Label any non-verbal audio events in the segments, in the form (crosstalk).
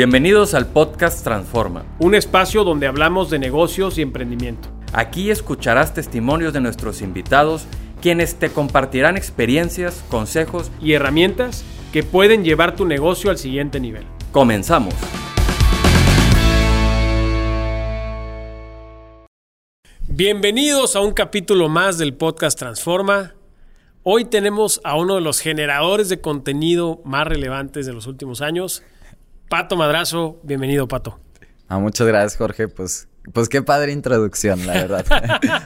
Bienvenidos al podcast Transforma. Un espacio donde hablamos de negocios y emprendimiento. Aquí escucharás testimonios de nuestros invitados, quienes te compartirán experiencias, consejos y herramientas que pueden llevar tu negocio al siguiente nivel. Comenzamos. Bienvenidos a un capítulo más del podcast Transforma. Hoy tenemos a uno de los generadores de contenido más relevantes de los últimos años, Pato Madrazo, bienvenido, Pato. Ah, muchas gracias, Jorge. Pues, pues qué padre introducción, la verdad.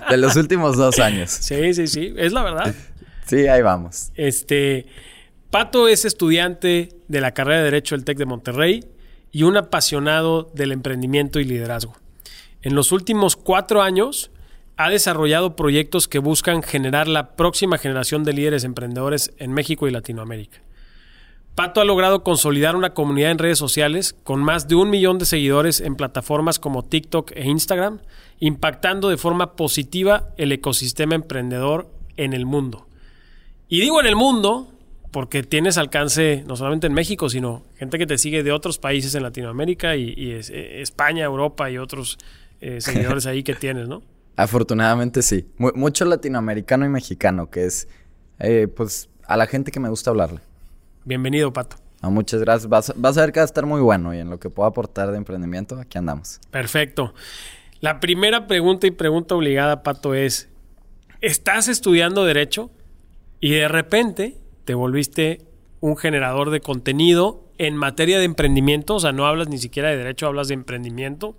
(laughs) de los últimos dos años. Sí, sí, sí. Es la verdad. sí, ahí vamos. Este. Pato es estudiante de la carrera de Derecho del TEC de Monterrey y un apasionado del emprendimiento y liderazgo. En los últimos cuatro años ha desarrollado proyectos que buscan generar la próxima generación de líderes emprendedores en México y Latinoamérica. Pato ha logrado consolidar una comunidad en redes sociales con más de un millón de seguidores en plataformas como TikTok e Instagram, impactando de forma positiva el ecosistema emprendedor en el mundo. Y digo en el mundo porque tienes alcance no solamente en México, sino gente que te sigue de otros países en Latinoamérica y, eh, España, Europa y otros eh, (laughs) seguidores ahí que tienes, ¿no? Afortunadamente sí. mucho latinoamericano y mexicano, que es eh, pues a la gente que me gusta hablarle. Bienvenido, Pato. muchas gracias. Vas, a ver que va a estar muy bueno y en lo que puedo aportar de emprendimiento, aquí andamos. Perfecto. La primera pregunta y pregunta obligada, Pato, es, ¿estás estudiando derecho y de repente te volviste un generador de contenido en materia de emprendimiento? O sea, no hablas ni siquiera de derecho, hablas de emprendimiento.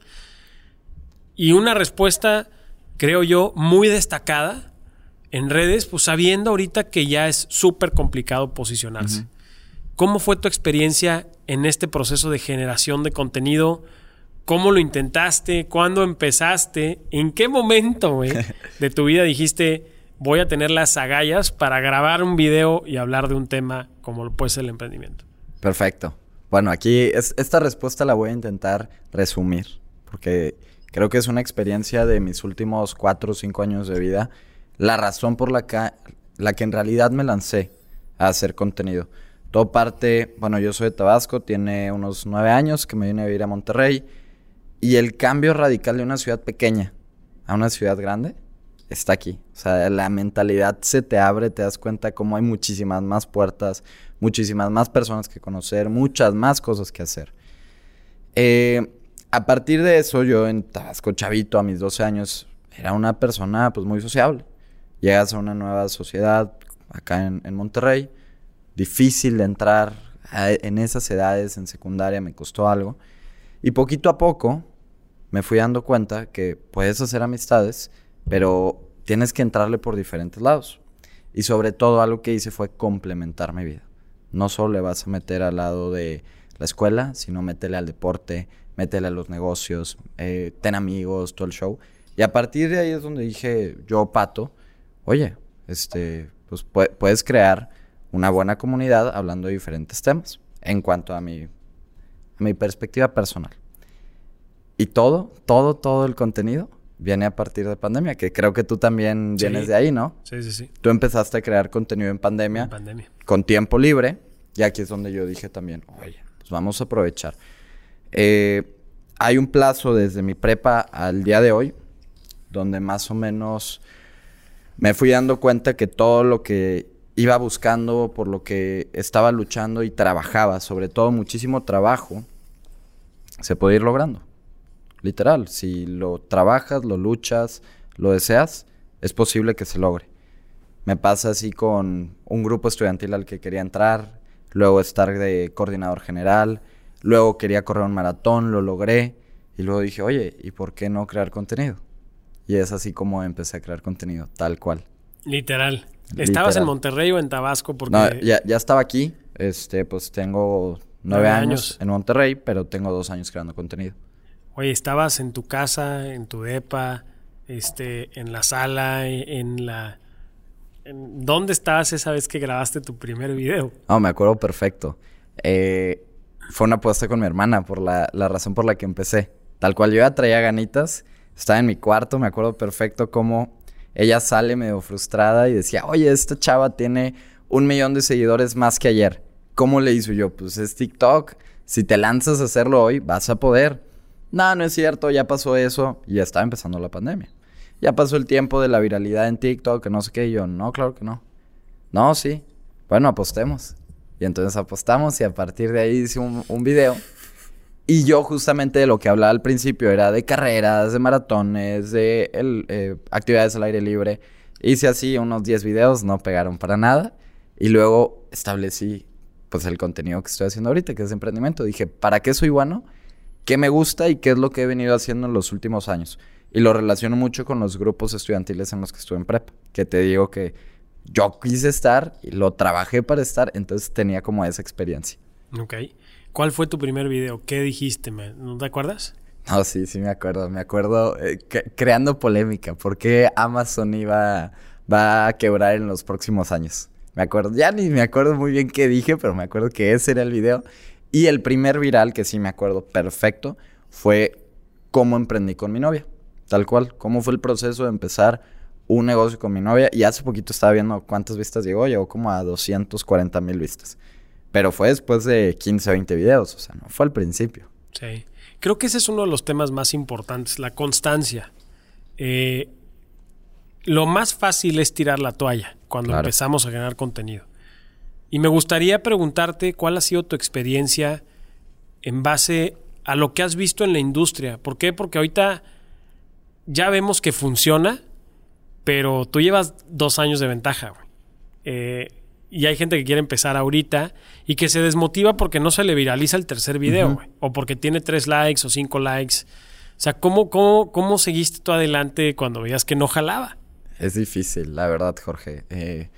Y una respuesta, creo yo, muy destacada en redes, pues sabiendo ahorita que ya es súper complicado posicionarse. ¿Cómo fue tu experiencia en este proceso de generación de contenido? ¿Cómo lo intentaste? ¿Cuándo empezaste? ¿En qué momento (laughs) de tu vida dijiste voy a tener las agallas para grabar un video y hablar de un tema como lo puede ser el emprendimiento? Perfecto. Bueno, aquí esta respuesta la voy a intentar resumir porque creo que es una experiencia de mis últimos cuatro o cinco años de vida. La razón por la que, la que en realidad me lancé a hacer contenido. Todo parte, bueno, yo soy de Tabasco, tiene unos nueve años que me vine a vivir a Monterrey. Y el cambio radical de una ciudad pequeña a una ciudad grande está aquí. O sea, la mentalidad se te abre, te das cuenta cómo hay muchísimas más puertas, muchísimas más personas que conocer, muchas más cosas que hacer. Eh, a partir de eso, yo en Tabasco, chavito, a mis 12 años, era una persona pues muy sociable. Llegas a una nueva sociedad acá en, en Monterrey difícil de entrar en esas edades en secundaria, me costó algo. Y poquito a poco me fui dando cuenta que puedes hacer amistades, pero tienes que entrarle por diferentes lados. Y sobre todo algo que hice fue complementar mi vida. No solo le vas a meter al lado de la escuela, sino métele al deporte, métele a los negocios, eh, ten amigos, todo el show. Y a partir de ahí es donde dije, yo, Pato, oye, este, pues puedes crear una buena comunidad hablando de diferentes temas en cuanto a mi, mi perspectiva personal. Y todo, todo, todo el contenido viene a partir de pandemia, que creo que tú también vienes de ahí, ¿no? Sí, sí, sí. Tú empezaste a crear contenido en pandemia, en pandemia. con tiempo libre, y aquí es donde yo dije también, oye, pues vamos a aprovechar. Eh, hay un plazo desde mi prepa al día de hoy, donde más o menos me fui dando cuenta que todo lo que iba buscando, por lo que estaba luchando y trabajaba, sobre todo muchísimo trabajo, se puede ir logrando. Literal, si lo trabajas, lo luchas, lo deseas, es posible que se logre. Me pasa así con un grupo estudiantil al que quería entrar, luego estar de coordinador general, luego quería correr un maratón, lo logré, y luego dije, oye, ¿y por qué no crear contenido? Y es así como empecé a crear contenido, tal cual. Literal. ¿Estabas en Monterrey o en Tabasco? Porque... No, ya, ya estaba aquí. Este, pues tengo nueve, años, en Monterrey, pero tengo dos años creando contenido. Oye, ¿estabas en tu casa, en tu depa, este, en la sala, en la... ¿Dónde estabas esa vez que grabaste tu primer video? No, me acuerdo perfecto. Eh, fue una apuesta con mi hermana por la, la, razón por la que empecé. Tal cual yo ya traía ganitas. Estaba en mi cuarto, me acuerdo perfecto cómo ella sale medio frustrada y decía, oye, esta chava tiene un millón de seguidores más que ayer. ¿Cómo le hizo yo? Pues es TikTok, Si te lanzas a hacerlo hoy, vas a poder. No, no es cierto, ya pasó eso y ya estaba empezando la pandemia. Ya pasó el tiempo de la viralidad en TikTok, que no sé qué. Y yo, no, claro que no. No, sí. Bueno, apostemos. Y entonces apostamos y a partir de ahí hice un, un video. Y yo justamente de lo que hablaba al principio era de carreras, de maratones, de el, eh, actividades al aire libre. Hice así unos 10 videos, no pegaron para nada. Y luego establecí pues el contenido que estoy haciendo ahorita, que es emprendimiento. Dije, ¿para qué soy bueno? ¿Qué me gusta y qué es lo que he venido haciendo en los últimos años? Y lo relaciono mucho con los grupos estudiantiles en los que estuve en prepa. Que te digo que yo quise estar y lo trabajé para estar, entonces tenía como esa experiencia. Ok. ¿Cuál fue tu primer video? ¿Qué dijiste? ¿No te acuerdas? No, sí, sí me acuerdo. Me acuerdo eh, creando polémica. ¿Por qué Amazon iba va a quebrar en los próximos años? Me acuerdo, ya ni me acuerdo muy bien qué dije, pero me acuerdo que ese era el video. Y el primer viral, que sí me acuerdo perfecto, fue cómo emprendí con mi novia. Tal cual, cómo fue el proceso de empezar un negocio con mi novia. Y hace poquito estaba viendo cuántas vistas llegó, llegó como a 240 mil vistas. Pero fue después de 15, 20 videos, o sea, no fue al principio. Sí. Creo que ese es uno de los temas más importantes, la constancia. Eh, lo más fácil es tirar la toalla cuando empezamos a generar contenido. Y me gustaría preguntarte cuál ha sido tu experiencia en base a lo que has visto en la industria. ¿Por qué? Porque ahorita ya vemos que funciona, pero tú llevas dos años de ventaja. Eh, y hay gente que quiere empezar ahorita y que se desmotiva porque no se le viraliza el tercer video, o porque tiene tres likes o cinco likes. O sea, ¿cómo, cómo, cómo seguiste tú adelante cuando veías que no jalaba? Es difícil, la verdad, Jorge. Eh,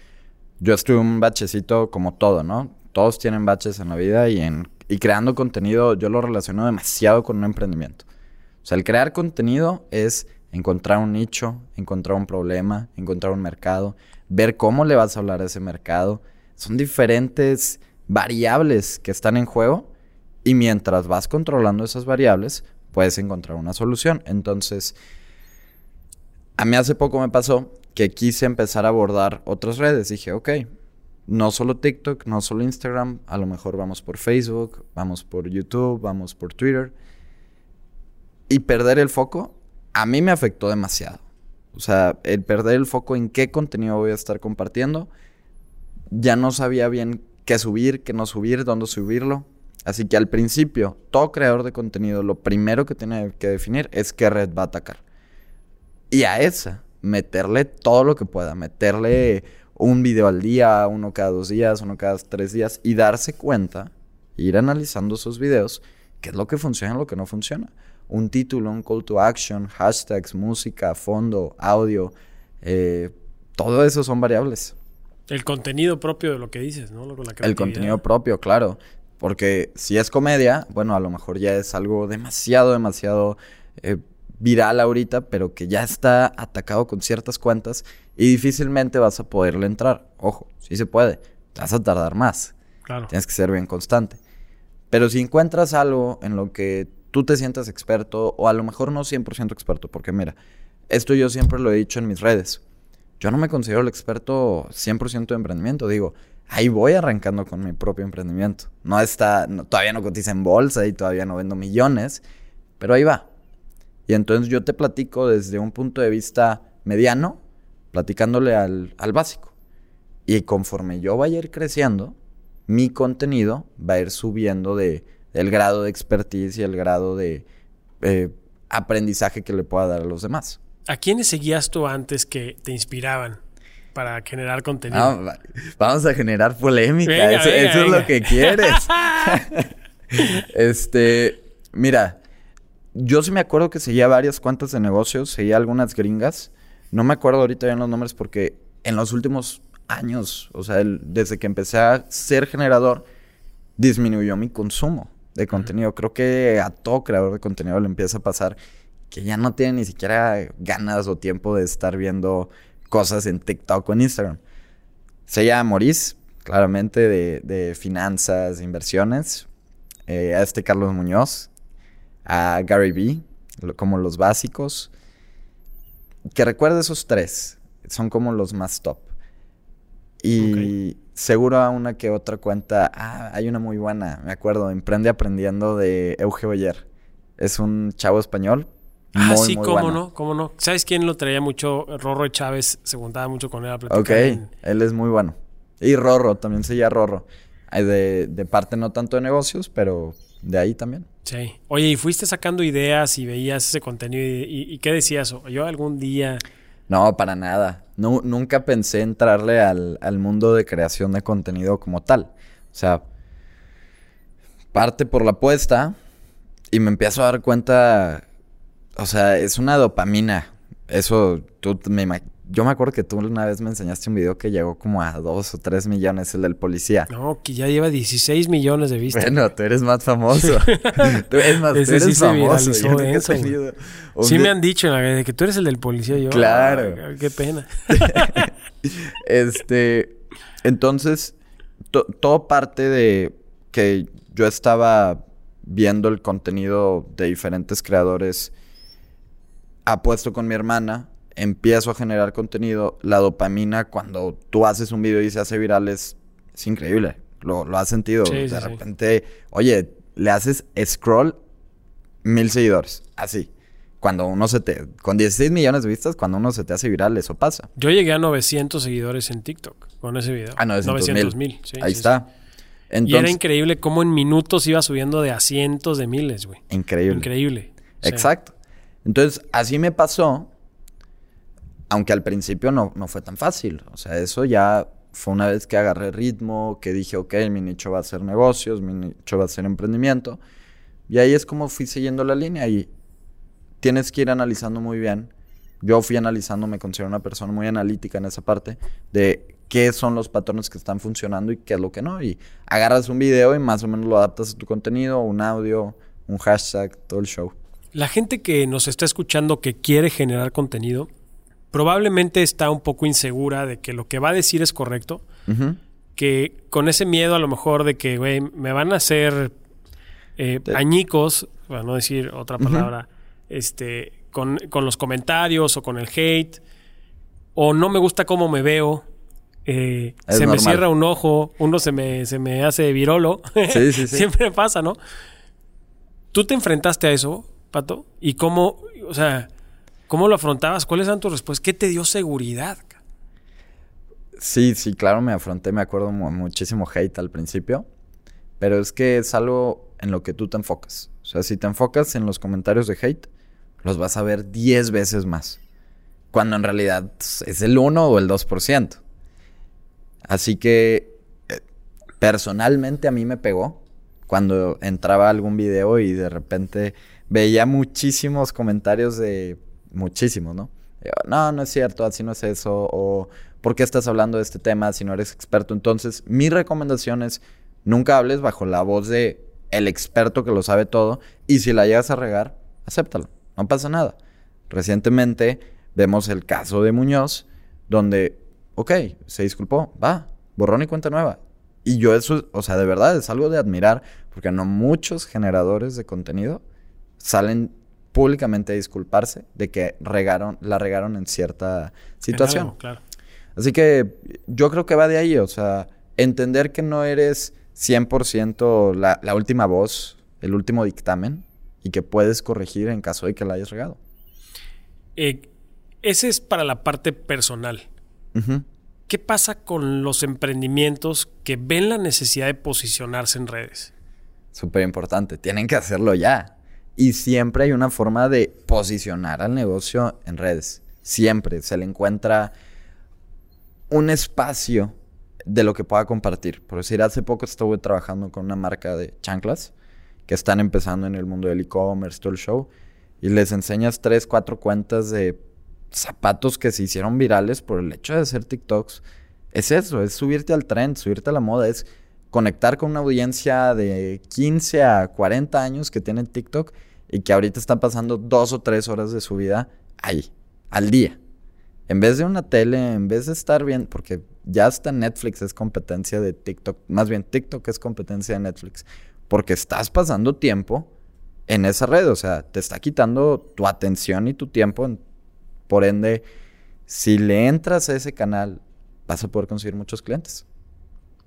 yo estuve un bachecito como todo, ¿no? Todos tienen baches en la vida y, en, y creando contenido yo lo relaciono demasiado con un emprendimiento. O sea, el crear contenido es encontrar un nicho, encontrar un problema, encontrar un mercado, ver cómo le vas a hablar a ese mercado. Son diferentes variables que están en juego y mientras vas controlando esas variables, puedes encontrar una solución. Entonces, a mí hace poco me pasó que quise empezar a abordar otras redes. Dije, ok, no solo TikTok, no solo Instagram, a lo mejor vamos por Facebook, vamos por YouTube, vamos por Twitter. Y perder el foco a mí me afectó demasiado. O sea, el perder el foco en qué contenido voy a estar compartiendo. Ya no sabía bien qué subir, qué no subir, dónde subirlo. Así que al principio, todo creador de contenido, lo primero que tiene que definir es qué red va a atacar. Y a esa, meterle todo lo que pueda, meterle un video al día, uno cada dos días, uno cada tres días, y darse cuenta, ir analizando esos videos, qué es lo que funciona y lo que no funciona. Un título, un call to action, hashtags, música, fondo, audio, eh, todo eso son variables. El contenido propio de lo que dices, ¿no? el contenido propio, claro. Porque si es comedia, bueno, a lo mejor ya es algo demasiado, demasiado eh, viral ahorita, pero que ya está atacado con ciertas cuentas y difícilmente vas a poderle entrar. Ojo, sí se puede, te vas a tardar más. Claro. Tienes que ser bien constante. Pero si encuentras algo en lo que tú te sientas experto, o a lo mejor no 100% experto, porque mira, esto yo siempre lo he dicho en mis redes. Yo no me considero el experto 100% de emprendimiento. Digo, ahí voy arrancando con mi propio emprendimiento. No está, todavía no cotiza en bolsa y todavía no vendo millones, pero ahí va. Y entonces yo te platico desde un punto de vista mediano, platicándole al, básico. Y conforme yo vaya a ir creciendo, mi contenido va a ir subiendo de, el grado de expertise y el grado de eh, aprendizaje que le pueda dar a los demás. ¿A quiénes seguías tú antes que te inspiraban para generar contenido? vamos a generar polémica. eso, eso es lo que quieres. (laughs) este, mira, yo sí me acuerdo que seguía varias cuentas de negocios, seguía algunas gringas. No me acuerdo ahorita bien los nombres porque en los últimos años, o sea, desde que empecé a ser generador, disminuyó mi consumo de contenido. Creo que a todo creador de contenido le empieza a pasar que ya no tiene ni siquiera ganas o tiempo de estar viendo cosas en TikTok o en Instagram. Se llama Maurice, claramente de, de finanzas, inversiones. Eh, a este Carlos Muñoz, a Gary Vee, como los básicos. Que recuerde esos tres, son como los más top. Y seguro a una que otra cuenta. Ah, hay una muy buena, me acuerdo. Emprende aprendiendo de Euge Boyer. Es un chavo español. Ah, muy, sí, muy cómo bueno. no, cómo no. ¿Sabes quién lo traía mucho? Rorro Chávez se juntaba mucho con él a platicar. Ok, en- él es muy bueno. Y Rorro, también se llama Rorro. De, de parte no tanto de negocios, pero de ahí también. Sí. Oye, ¿y fuiste sacando ideas y veías ese contenido y, y- y qué decías? Yo algún día... No, para nada. Nu- nunca pensé entrarle al, al mundo de creación de contenido como tal. O sea, parte por la apuesta y me empiezo a dar cuenta, o sea, es una dopamina. Eso, tú me yo me acuerdo que tú una vez me enseñaste un video que llegó como a dos o tres millones, el del policía. No, que ya lleva 16 millones de vistas. Bueno, tú eres más famoso. (laughs) tú eres más, tú Ese sí eres se famoso. viralizó tenido un Sí me han dicho la que tú eres el del policía. Yo, Claro. "Ay, qué pena. (laughs) Este, entonces, to- todo parte de que yo estaba viendo el contenido de diferentes creadores, apuesto con mi hermana, empiezo a generar contenido, la dopamina cuando tú haces un video y se hace viral es, es increíble, lo, lo has sentido, Sí, de sí, sí. repente, oye, le haces scroll mil seguidores, así. Cuando uno se te... Con 16 millones de vistas, cuando uno se te hace viral, eso pasa. Yo llegué a 900 seguidores en TikTok con ese video. Ah, 900 mil. Ahí está. y era increíble cómo en minutos iba subiendo de a cientos de miles, güey. increíble. Increíble. Exacto. Entonces, así me pasó, aunque al principio no, no fue tan fácil. O sea, eso ya fue una vez que agarré ritmo, que dije, ok, mi nicho va a ser negocios, mi nicho va a ser emprendimiento. Y ahí es como fui siguiendo la línea y tienes que ir analizando muy bien. Yo fui analizando, me considero una persona muy analítica en esa parte de qué son los patrones que están funcionando y qué es lo que no. Y agarras un video y más o menos lo adaptas a tu contenido, un audio, un hashtag, todo el show. La gente que nos está escuchando que quiere generar contenido, probablemente está un poco insegura de que lo que va a decir es correcto. Que con ese miedo a lo mejor de que, güey, me van a hacer eh, añicos, para no decir otra palabra, este, con, con los comentarios o con el hate, o no me gusta cómo me veo, eh, se me cierra un ojo, uno se me, se me hace virolo. Sí, sí, (laughs) sí. Siempre pasa, ¿no? ¿Tú te enfrentaste a eso, Pato? ¿Y cómo, o sea, cómo lo afrontabas? ¿Cuáles eran tus respuestas? ¿Qué te dio seguridad? Sí, sí, claro, me afronté, me acuerdo mu- muchísimo hate al principio, pero es que es algo en lo que tú te enfocas. O sea, si te enfocas en los comentarios de hate, los vas a ver 10 veces más, cuando en realidad pues, es el 1 o el 2%. Así que eh, personalmente a mí me pegó cuando entraba algún video y de repente veía muchísimos comentarios de muchísimos, ¿no? No, no es cierto, así no es eso, o ¿por qué estás hablando de este tema si no eres experto? Entonces, mi recomendación es nunca hables bajo la voz de el experto que lo sabe todo y si la llegas a regar, acéptalo, no pasa nada. Recientemente vemos el caso de Muñoz, donde, ok, se disculpó, va, borrón y cuenta nueva. Y yo eso, o sea, de verdad es algo de admirar, porque no muchos generadores de contenido salen públicamente disculparse de que regaron, la regaron en cierta En situación. algo, claro. Así que yo creo que va de ahí, o sea, entender que no eres 100% la, la última voz, el último dictamen, y que puedes corregir en caso de que la hayas regado. Eh, ese es para la parte personal. ¿Qué pasa con los emprendimientos que ven la necesidad de posicionarse en redes? Súper importante, tienen que hacerlo ya. Y siempre hay una forma de posicionar al negocio en redes. Siempre se le encuentra un espacio de lo que pueda compartir. Por decir, hace poco estuve trabajando con una marca de chanclas que están empezando en el mundo del e-commerce, todo el show, y les enseñas tres, cuatro cuentas de zapatos que se hicieron virales por el hecho de hacer TikToks. Es eso, es subirte al trend, subirte a la moda, es conectar con una audiencia de 15 a 40 años que tienen TikTok y que ahorita están pasando dos o tres horas de su vida ahí, al día. En vez de una tele, en vez de estar bien, porque ya hasta Netflix es competencia de TikTok, más bien TikTok es competencia de Netflix, porque estás pasando tiempo en esa red, o sea, te está quitando tu atención y tu tiempo, por ende, si le entras a ese canal, vas a poder conseguir muchos clientes.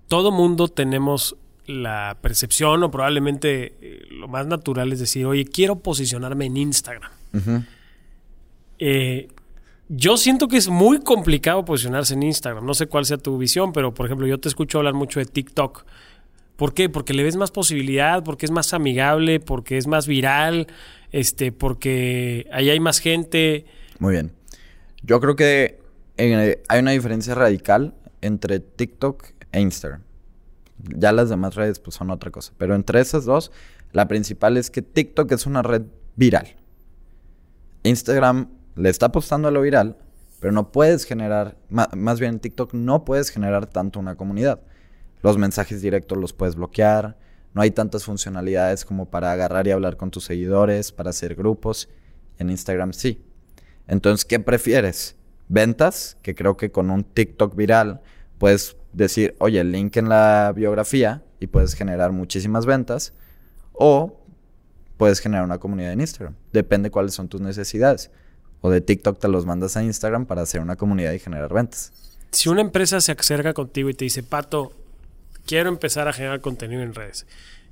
todo mundo tenemos la percepción o probablemente eh, lo más natural es decir, oye, quiero posicionarme en Instagram. Eh, yo siento que es muy complicado posicionarse en Instagram. No sé cuál sea tu visión, pero por ejemplo, yo te escucho hablar mucho de TikTok. ¿Por qué? Porque le ves más posibilidad, porque es más amigable, porque es más viral, este, porque ahí hay más gente. Muy bien. Yo creo que eh, hay una diferencia radical entre TikTok e Instagram. Ya las demás redes pues son otra cosa. Pero entre esas dos, la principal es que TikTok es una red viral. Instagram le está apostando a lo viral, pero no puedes generar, más, bien en TikTok no puedes generar tanto una comunidad. Los mensajes directos los puedes bloquear, no hay tantas funcionalidades como para agarrar y hablar con tus seguidores, para hacer grupos. En Instagram sí. Entonces, ¿qué prefieres? ¿Ventas? Que creo que con un TikTok viral puedes decir, oye, el link en la biografía y puedes generar muchísimas ventas. O puedes generar una comunidad en Instagram. Depende cuáles son tus necesidades o de TikTok te los mandas a Instagram para hacer una comunidad y generar ventas. Si una empresa se acerca contigo y te dice, Pato, quiero empezar a generar contenido en redes.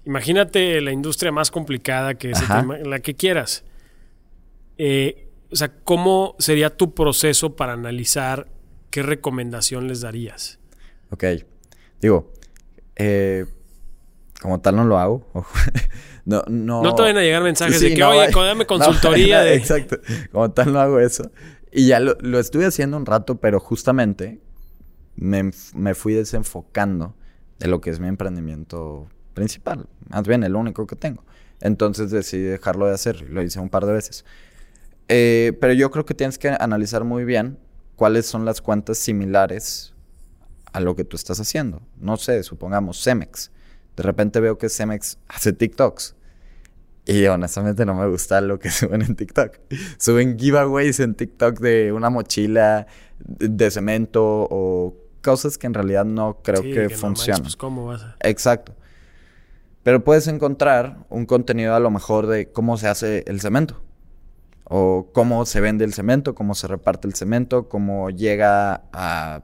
Imagínate la industria más complicada que la que quieras. Eh, o sea, ¿cómo sería tu proceso para analizar qué recomendación les darías? Ok. Digo, eh, como tal no lo hago. (laughs) no, no, no te van a llegar mensajes de que, oye, dame (laughs) consultoría. de... Exacto. Como tal no hago eso. Y ya lo, lo estuve haciendo un rato, pero justamente me, me, fui desenfocando de lo que es mi emprendimiento principal. Más bien el único que tengo. Entonces decidí dejarlo de hacer. Lo hice un par de veces. Eh, pero yo creo que tienes que analizar muy bien cuáles son las cuentas similares a lo que tú estás haciendo. No sé, supongamos Cemex. De repente veo que Cemex hace TikToks. Y honestamente no me gusta lo que (laughs) suben en TikTok. Suben giveaways en TikTok de una mochila de cemento o cosas que en realidad no creo que, funcionen. pues ¿cómo vas Exacto. Pero puedes encontrar un contenido a lo mejor de cómo se hace el cemento. O cómo se vende el cemento, cómo se reparte el cemento, cómo llega a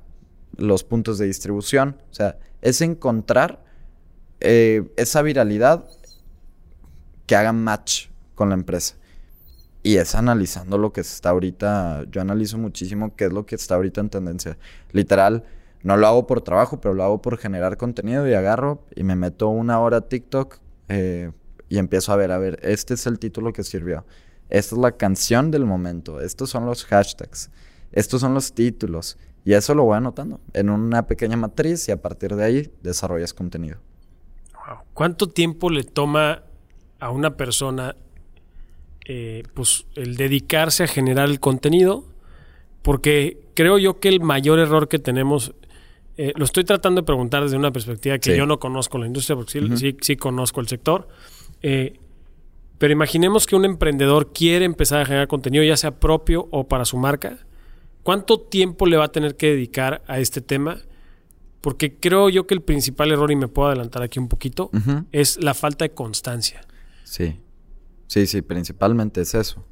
los puntos de distribución. O sea, es encontrar eh, esa viralidad que haga match con la empresa. Y es analizando lo que está ahorita. Yo analizo muchísimo qué es lo que está ahorita en tendencia. Literal, no lo hago por trabajo, pero lo hago por generar contenido y agarro y me meto una hora a TikTok eh, y empiezo a ver, a ver, este es el título que sirvió. Esta es la canción del momento. Estos son los hashtags. Estos son los títulos. Y eso lo voy anotando en una pequeña matriz y a partir de ahí desarrollas contenido. ¿Cuánto tiempo le toma a una persona eh, pues, el dedicarse a generar el contenido? Porque creo yo que el mayor error que tenemos, eh, lo estoy tratando de preguntar desde una perspectiva que yo no conozco la industria, porque sí, sí, conozco el sector. Eh, pero imaginemos que un emprendedor quiere empezar a generar contenido, ya sea propio o para su marca. ¿Cuánto tiempo le va a tener que dedicar a este tema? Porque creo yo que el principal error, y me puedo adelantar aquí un poquito, es la falta de constancia. Sí. Sí, sí, principalmente es eso.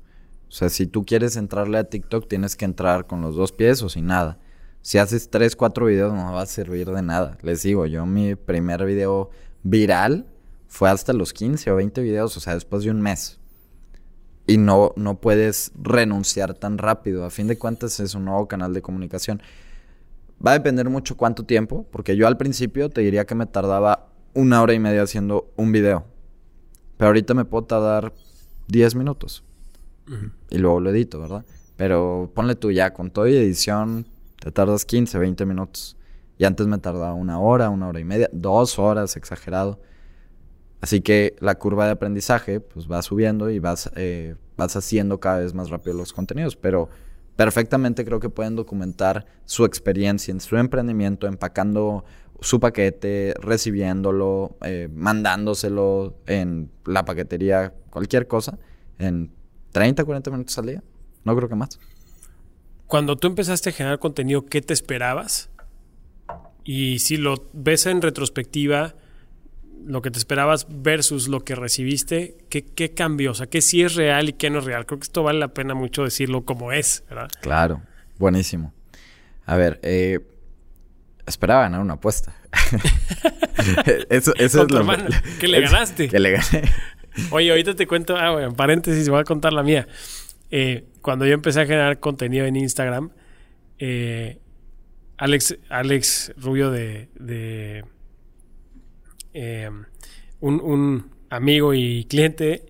O sea, si tú quieres entrarle a TikTok, tienes que entrar con los dos pies o sin nada. Si haces tres, cuatro videos, no va a servir de nada. Les digo, yo mi primer video viral fue hasta los 15 o 20 videos, o sea, después de un mes. Y no, no puedes renunciar tan rápido. A fin de cuentas, es un nuevo canal de comunicación. Va a depender mucho cuánto tiempo, porque yo al principio te diría que me tardaba una hora y media haciendo un video. Pero ahorita me puedo tardar 10 minutos. Y luego lo edito, ¿verdad? Pero ponle tú ya, con toda edición te tardas 15, 20 minutos. Y antes me tardaba una hora, una hora y media, dos horas, exagerado. Así que la curva de aprendizaje pues va subiendo y vas, eh, vas haciendo cada vez más rápido los contenidos. Pero perfectamente creo que pueden documentar su experiencia en su emprendimiento, empacando su paquete, recibiéndolo, eh, mandándoselo en la paquetería, cualquier cosa, en 30, 40 minutos al día. No creo que más. Cuando tú empezaste a generar contenido, ¿qué te esperabas? Y si lo ves en retrospectiva, lo que te esperabas versus lo que recibiste, ¿qué, ¿qué, cambió? O sea, ¿qué sí es real y qué no es real? Creo que esto vale la pena mucho decirlo como es, ¿verdad? Claro, buenísimo. A ver, eh, Esperaba ganar una apuesta. (laughs) eso, eso es lo hermano, que le ganaste. Que le gané. Oye, ahorita te cuento, ah, bueno, en paréntesis, voy a contar la mía. Eh, cuando yo empecé a generar contenido en Instagram, eh, Alex, Alex Rubio de, de eh, un, un amigo y cliente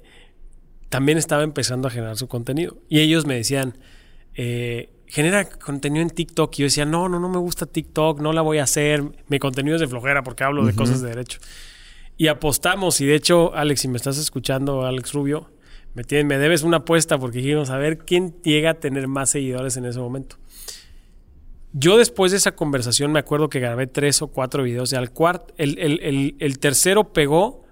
también estaba empezando a generar su contenido. Y ellos me decían, eh, genera contenido en TikTok. Y yo decía, no, no, no me gusta TikTok, no la voy a hacer. Mi contenido es de flojera porque hablo de cosas de derecho. Y apostamos. Y de hecho, Alex, si me estás escuchando, Alex Rubio, me, tiene- me debes una apuesta porque dijimos a ver quién llega a tener más seguidores en ese momento. Yo después de esa conversación me acuerdo que grabé tres o cuatro videos y al cuarto, el, el- el- el tercero pegó,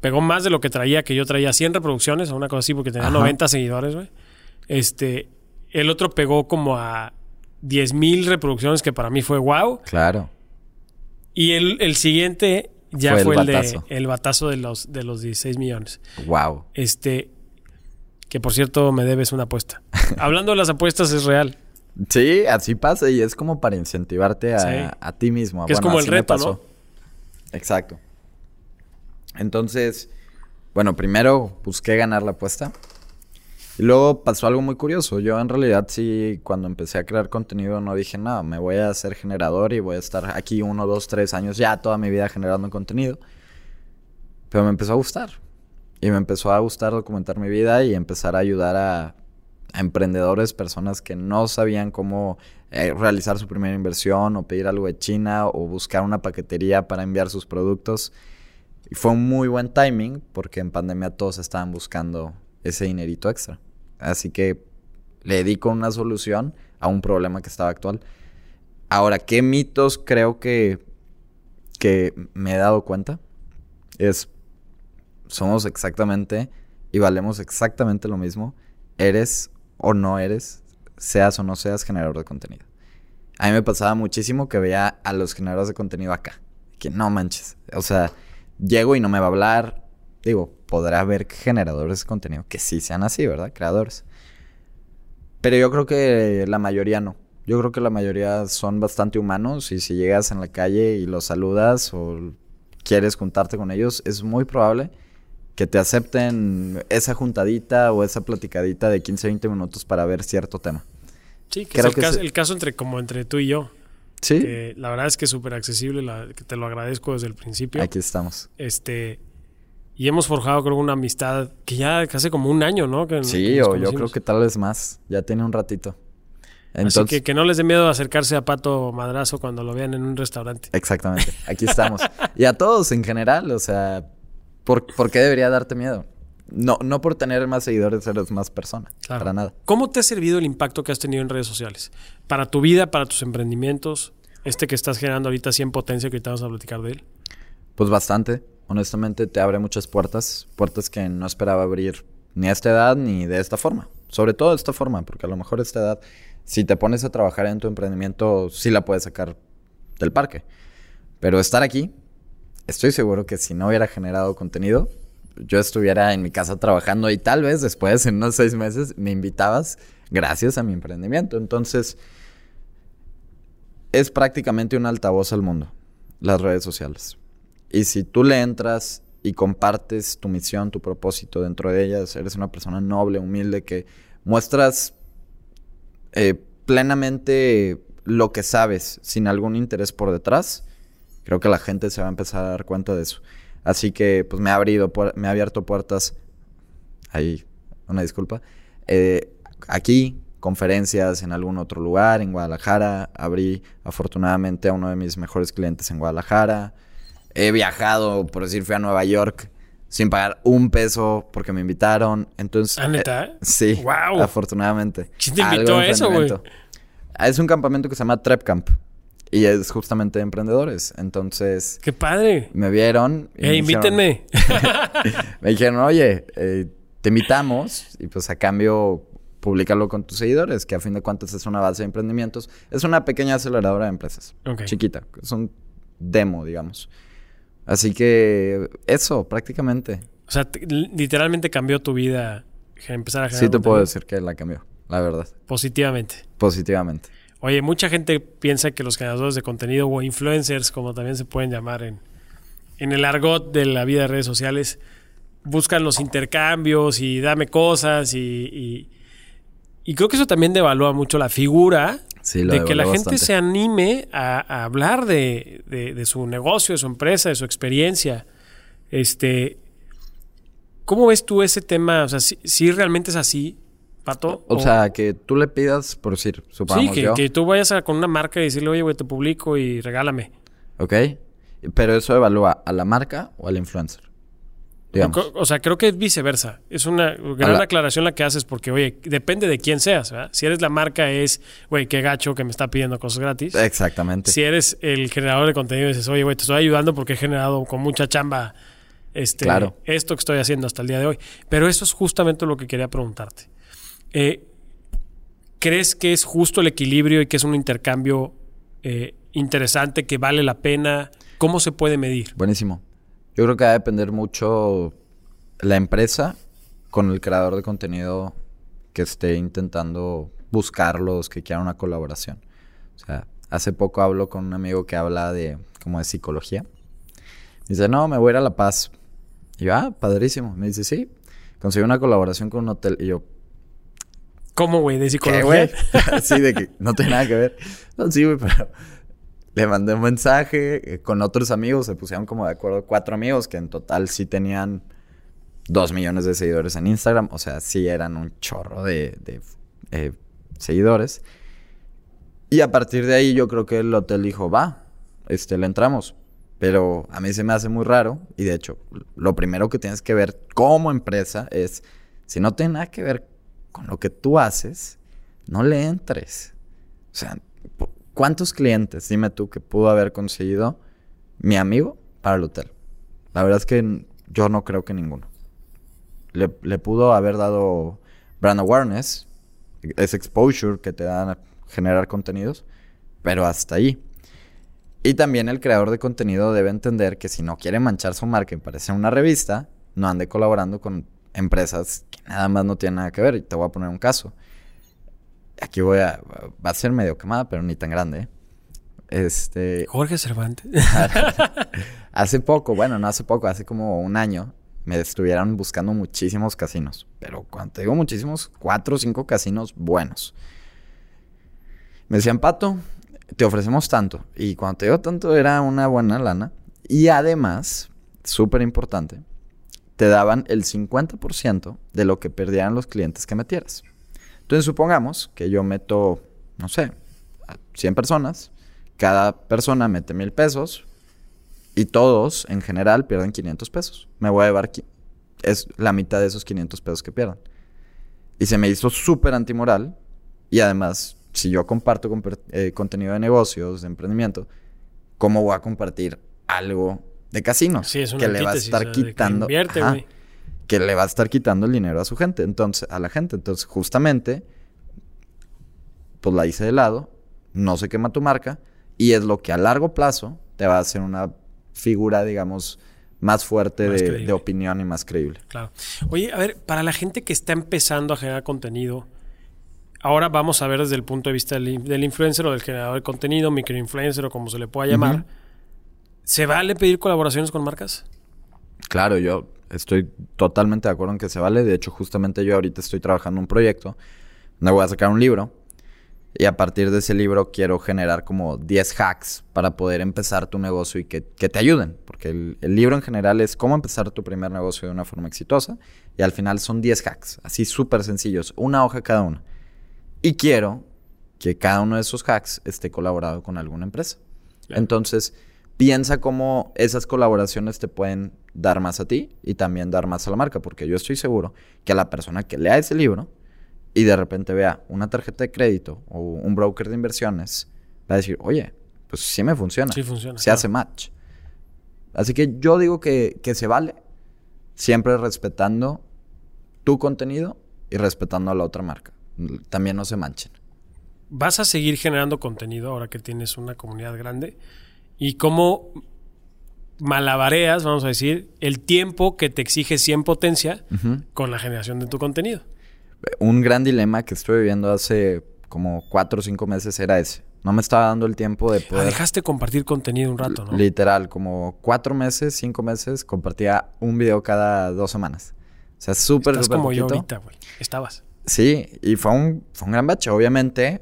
pegó más de lo que traía, que yo traía 100 reproducciones o una cosa así porque tenía Ajá. 90 seguidores, güey. Este, el otro pegó como a 10 mil reproducciones que para mí fue wow. Claro. Y el, el siguiente ya Fue el fue, el, batazo. de el batazo de los, de los 16 millones. Wow. Este, que por cierto me debes una apuesta. (laughs) Hablando de las apuestas es real. Sí, así pasa y es como para incentivarte a, Sí. a ti mismo. Que es como el reto. ¿no? Exacto. Entonces, bueno, primero busqué ganar la apuesta. Y luego pasó algo muy curioso. Yo en realidad sí, cuando empecé a crear contenido no dije, nada, me voy a ser generador y voy a estar aquí uno, dos, tres años ya toda mi vida generando contenido. Pero me empezó a gustar. Y me empezó a gustar documentar mi vida y empezar a ayudar a, emprendedores, personas que no sabían cómo eh, realizar su primera inversión o pedir algo de China o buscar una paquetería para enviar sus productos. Y fue un muy buen timing porque en pandemia todos estaban buscando ese dinerito extra. Así que le dedico una solución a un problema que estaba actual. Ahora, ¿qué mitos creo que, que me he dado cuenta? Es, somos exactamente y valemos exactamente lo mismo. Eres o no eres, seas o no seas generador de contenido. A mí me pasaba muchísimo que veía a los generadores de contenido acá. Que no manches. O sea, llego y no me va a hablar. Digo, podrá haber generadores de contenido que sí sean así, ¿verdad? Creadores. Pero yo creo que la mayoría no. Yo creo que la mayoría son bastante humanos y si llegas en la calle y los saludas o quieres juntarte con ellos, es muy probable que te acepten esa juntadita o esa platicadita de 15, 20 minutos para ver cierto tema. Sí, que Creo es el, que caso, el caso entre como entre tú y yo. Sí, Que la verdad es que es súper accesible, la- que te lo agradezco desde el principio. aquí estamos. Este, y hemos forjado creo una amistad que ya hace como un año, ¿no? Que, Sí, que o yo creo que tal vez más. Ya tiene un ratito. Así Entonces, que que no les dé miedo acercarse a Pato Madrazo cuando lo vean en un restaurante. exactamente. Aquí estamos. (laughs) y a todos en general, o sea, ¿por, por qué debería darte miedo? No, no por tener más seguidores eres más persona. Claro. Para nada. ¿Cómo te ha servido el impacto que has tenido en redes sociales? Para tu vida, para tus emprendimientos, este que estás generando ahorita así en potencia, que ahorita vamos a platicar de él. Pues bastante. Honestamente, te abre muchas puertas. Puertas que no esperaba abrir ni a esta edad ni de esta forma. Sobre todo de esta forma, porque a lo mejor a esta edad, si te pones a trabajar en tu emprendimiento, sí la puedes sacar del parque. Pero estar aquí, estoy seguro que si no hubiera generado contenido, yo estuviera en mi casa trabajando y tal vez después, en unos seis meses, me invitabas gracias a mi emprendimiento. Entonces, es prácticamente un altavoz al mundo, las redes sociales. Y si tú le entras y compartes tu misión, tu propósito dentro de ellas, eres una persona noble, humilde, que muestras eh, plenamente lo que sabes, sin algún interés por detrás, creo que la gente se va a empezar a dar cuenta de eso. Así que pues me ha, abrido, me ha abierto puertas, ahí, una disculpa, eh, aquí, conferencias en algún otro lugar, en Guadalajara, abrí afortunadamente a uno de mis mejores clientes en Guadalajara, he viajado, por decir, fui a Nueva York sin pagar un peso porque me invitaron, entonces... Ah, ¿neta? eh, sí, ¡Guau! afortunadamente. ¿Quién te invitó a eso, güey? Ah, Es un campamento que se llama Trep Camp y es justamente de emprendedores, entonces ¡Qué padre! me vieron... y Eh, me dijeron- invítenme. (laughs) me dijeron, oye, eh, te invitamos y pues a cambio públicalo con tus seguidores, que a fin de cuentas es una base de emprendimientos. Es una pequeña aceleradora de empresas. Chiquita. Es un demo, digamos. Así que eso, prácticamente. O sea, te- literalmente cambió tu vida empezar a generar Sí te puedo decir que la cambió, la verdad. positivamente. Positivamente. Oye, mucha gente piensa que los generadores de contenido o influencers, como también se pueden llamar en, en el argot de la vida de redes sociales, buscan los intercambios y dame cosas y, y, creo que eso también devalúa mucho la figura de que la gente se anime a, hablar de, de, su negocio, de su empresa, de su experiencia. Este, ¿Cómo ves tú ese tema? O sea, si, realmente es así, Pato. O, sea, que tú le pidas, por decir, supongamos Sí, que, que tú vayas a, con una marca y decirle, oye, güey, te publico y regálame. Ok. Pero eso evalúa a la marca o al influencer. O, sea, creo que es viceversa. Es una gran aclaración la que haces porque, oye, depende de quién seas. ¿verdad? Si eres la marca es, güey, qué gacho que me está pidiendo cosas gratis. Exactamente. Si eres el generador de contenido dices, oye, güey, te estoy ayudando porque he generado con mucha chamba este, esto que estoy haciendo hasta el día de hoy. Pero eso es justamente lo que quería preguntarte. Eh, ¿Crees que es justo el equilibrio y que es un intercambio eh, interesante, que vale la pena? ¿Cómo se puede medir? Buenísimo. Yo creo que va a depender mucho la empresa con el creador de contenido que esté intentando buscarlos, que quiera una colaboración. O sea, hace poco hablo con un amigo que habla de como de psicología. Dice, no, me voy a ir a La Paz. Y yo, ah, padrísimo. Me dice, sí, conseguí una colaboración con un hotel. Y yo, ¿cómo, güey? ¿De psicología? (laughs) sí, de que no tiene nada que ver. No, sí, güey, pero le mandé un mensaje eh, con otros amigos. Se pusieron como de acuerdo cuatro amigos que en total sí tenían dos millones de seguidores en Instagram. O sea, sí eran un chorro de, eh, seguidores. Y a partir de ahí yo creo que el hotel dijo, va, este, le entramos. Pero a mí se me hace muy raro y de hecho lo primero que tienes que ver como empresa es, si no tiene nada que ver con lo que tú haces, no le entres. O sea, ¿cuántos clientes, dime tú, que pudo haber conseguido mi amigo para el hotel? La verdad es que yo no creo que ninguno. Le, pudo haber dado brand awareness, es exposure que te dan a generar contenidos, pero hasta ahí. Y también el creador de contenido debe entender que si no quiere manchar su marca y parecer una revista, no ande colaborando con empresas que nada más no tienen nada que ver. Y te voy a poner un caso. Aquí voy a... Va a ser medio quemada, pero ni tan grande. ¿eh? Este... Jorge Cervantes. (laughs) hace poco, bueno, no hace poco, hace como un año, me estuvieron buscando muchísimos casinos. Pero cuando te digo muchísimos, cuatro o cinco casinos buenos. Me decían, Pato, te ofrecemos tanto. Y cuando te digo tanto era una buena lana. Y además, súper importante, te daban el 50% de lo que perdían los clientes que metieras. Entonces supongamos que yo meto, no sé, 100 personas, cada persona mete mil pesos y todos en general pierden 500 pesos. Me voy a llevar, es la mitad de esos 500 pesos que pierdan. Y se me hizo súper antimoral y además si yo comparto eh, contenido de negocios, de emprendimiento, ¿cómo voy a compartir algo de casinos? que le va a estar quitando. Que, le va a estar quitando el dinero a su gente. Entonces, a la gente. Entonces, justamente, pues la hice de lado, no se quema tu marca, y es lo que a largo plazo te va a hacer una figura, digamos, más fuerte de, de, opinión y más creíble. Claro. Oye, a ver, para la gente que está empezando a generar contenido, Ahora vamos a ver desde el punto de vista del, influencer o del generador de contenido, microinfluencer o como se le pueda llamar. ¿Se vale pedir colaboraciones con marcas? Claro, yo estoy totalmente de acuerdo en que se vale. De hecho, justamente yo ahorita estoy trabajando un proyecto donde voy a sacar un libro. Y a partir de ese libro quiero generar como 10 hacks para poder empezar tu negocio y que, te ayuden. Porque el, el, libro en general es cómo empezar tu primer negocio de una forma exitosa. Y al final son 10 hacks, así súper sencillos, una hoja cada uno. Y quiero que cada uno de esos hacks esté colaborado con alguna empresa. Entonces, piensa cómo esas colaboraciones te pueden dar más a ti y también dar más a la marca, porque yo estoy seguro que a la persona que lea ese libro y de repente vea una tarjeta de crédito o un broker de inversiones, va a decir, oye, pues sí me funciona. Sí funciona. Se hace match. Así que yo digo que, que se vale, siempre respetando tu contenido y respetando a la otra marca también no se manchen. Vas a seguir generando contenido ahora que tienes una comunidad grande. ¿Y cómo malabareas, vamos a decir, el tiempo que te exige 100 potencia con la generación de tu contenido? Un gran dilema que estoy viviendo hace como cuatro o cinco meses era ese. No me estaba dando el tiempo de Ah, poder... dejaste compartir contenido un rato, ¿no? Literal, como cuatro meses, cinco meses, compartía un video cada dos semanas. O sea, súper, súper como yo ahorita, güey. Estabas. Sí, y fue un, fue un gran bache. Obviamente,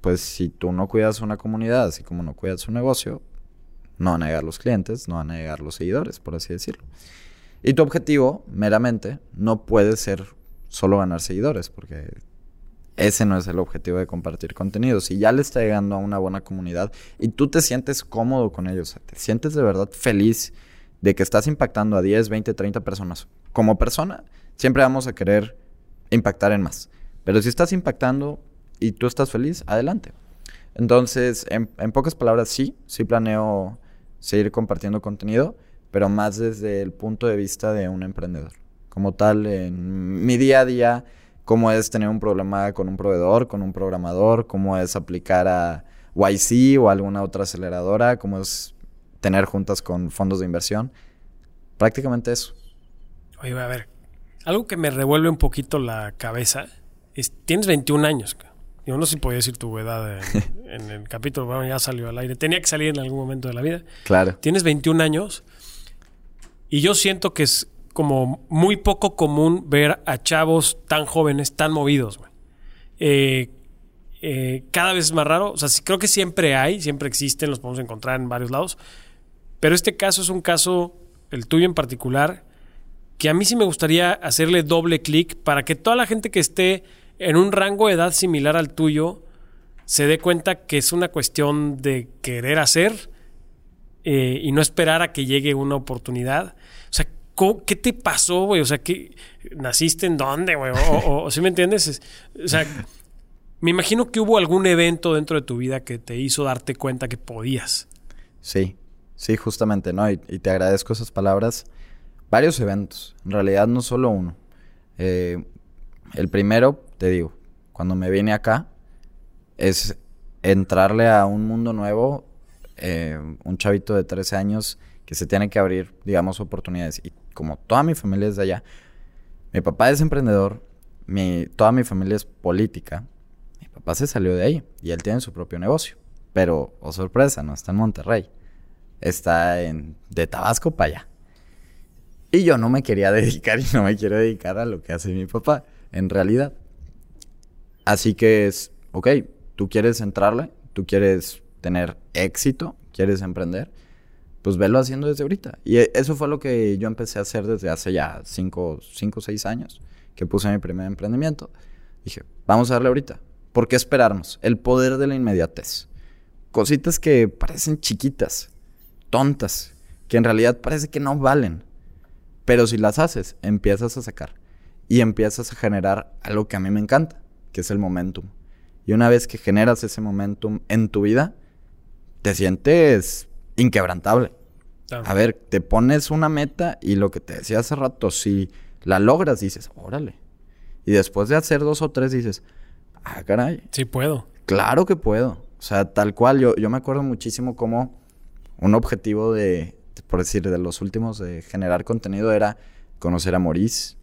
pues si tú no cuidas una comunidad, así como no cuidas un negocio, no van a llegar los clientes, no van a llegar los seguidores, por así decirlo. Y tu objetivo, meramente, no puede ser solo ganar seguidores, porque ese no es el objetivo de compartir contenido. Si ya le está llegando a una buena comunidad y tú te sientes cómodo con ellos, te sientes de verdad feliz de que estás impactando a 10, 20, 30 personas. Como persona, siempre vamos a querer impactar en más. Pero si estás impactando y tú estás feliz, adelante. Entonces, en, pocas palabras, sí, sí planeo seguir compartiendo contenido, pero más desde el punto de vista de un emprendedor. Como tal, en mi día a día, cómo es tener un problema con un proveedor, con un programador, cómo es aplicar a YC o alguna otra aceleradora, cómo es tener juntas con fondos de inversión. Prácticamente eso. Oye, a ver. Algo que me revuelve un poquito la cabeza es... Tienes 21 años. Yo no sé si podía decir tu edad en, (laughs) en el capítulo. Bueno, ya salió al aire. Tenía que salir en algún momento de la vida. Claro. Tienes 21 años y yo siento que es como muy poco común ver a chavos tan jóvenes, tan movidos, güey. Eh, eh, cada vez es más raro. O sea, sí, creo que siempre hay, siempre existen, los podemos encontrar en varios lados. Pero este caso es un caso, el tuyo en particular, que a mí sí me gustaría hacerle doble clic para que toda la gente que esté en un rango de edad similar al tuyo se dé cuenta que es una cuestión de querer hacer eh, y no esperar a que llegue una oportunidad. O sea, ¿cómo- ¿qué te pasó, güey? O sea, ¿qué, ¿naciste en dónde, güey? O, ¿sí me entiendes? Es- o sea, me imagino que hubo algún evento dentro de tu vida que te hizo darte cuenta que podías. Sí, sí, justamente, ¿no? Y, y te agradezco esas palabras. Varios eventos, en realidad no solo uno. Eh, el primero, te digo, cuando me vine acá, es entrarle a un mundo nuevo, eh, un chavito de 13 años que se tiene que abrir, digamos, oportunidades. Y como toda mi familia es de allá, mi papá es emprendedor, toda mi familia es política, mi papá se salió de ahí y él tiene su propio negocio. Pero, oh sorpresa, no está en Monterrey. Está en, de Tabasco para allá. Y yo no me quería (laughs) dedicar y no me quiero dedicar a lo que hace mi papá, en realidad. Así que es, ok, tú quieres entrarle, tú quieres tener éxito, quieres emprender, pues velo haciendo desde ahorita. Y e- eso fue lo que yo empecé a hacer desde hace ya 5 o 6 años, que puse mi primer emprendimiento. Dije, vamos a darle ahorita. ¿Por qué esperarnos? El poder de la inmediatez. Cositas que parecen chiquitas, tontas, que en realidad parece que no valen. Pero si las haces, empiezas a sacar. Y empiezas a generar algo que a mí me encanta, que es el momentum. Y una vez que generas ese momentum en tu vida, te sientes inquebrantable. A ver, te pones una meta y lo que te decía hace rato, si la logras, dices, órale. Y después de hacer dos o tres, dices, ah, caray, Sí puedo. Claro que puedo. O sea, tal cual, yo, yo me acuerdo muchísimo como un objetivo de, por decir, de los últimos de generar contenido era conocer a Maurice,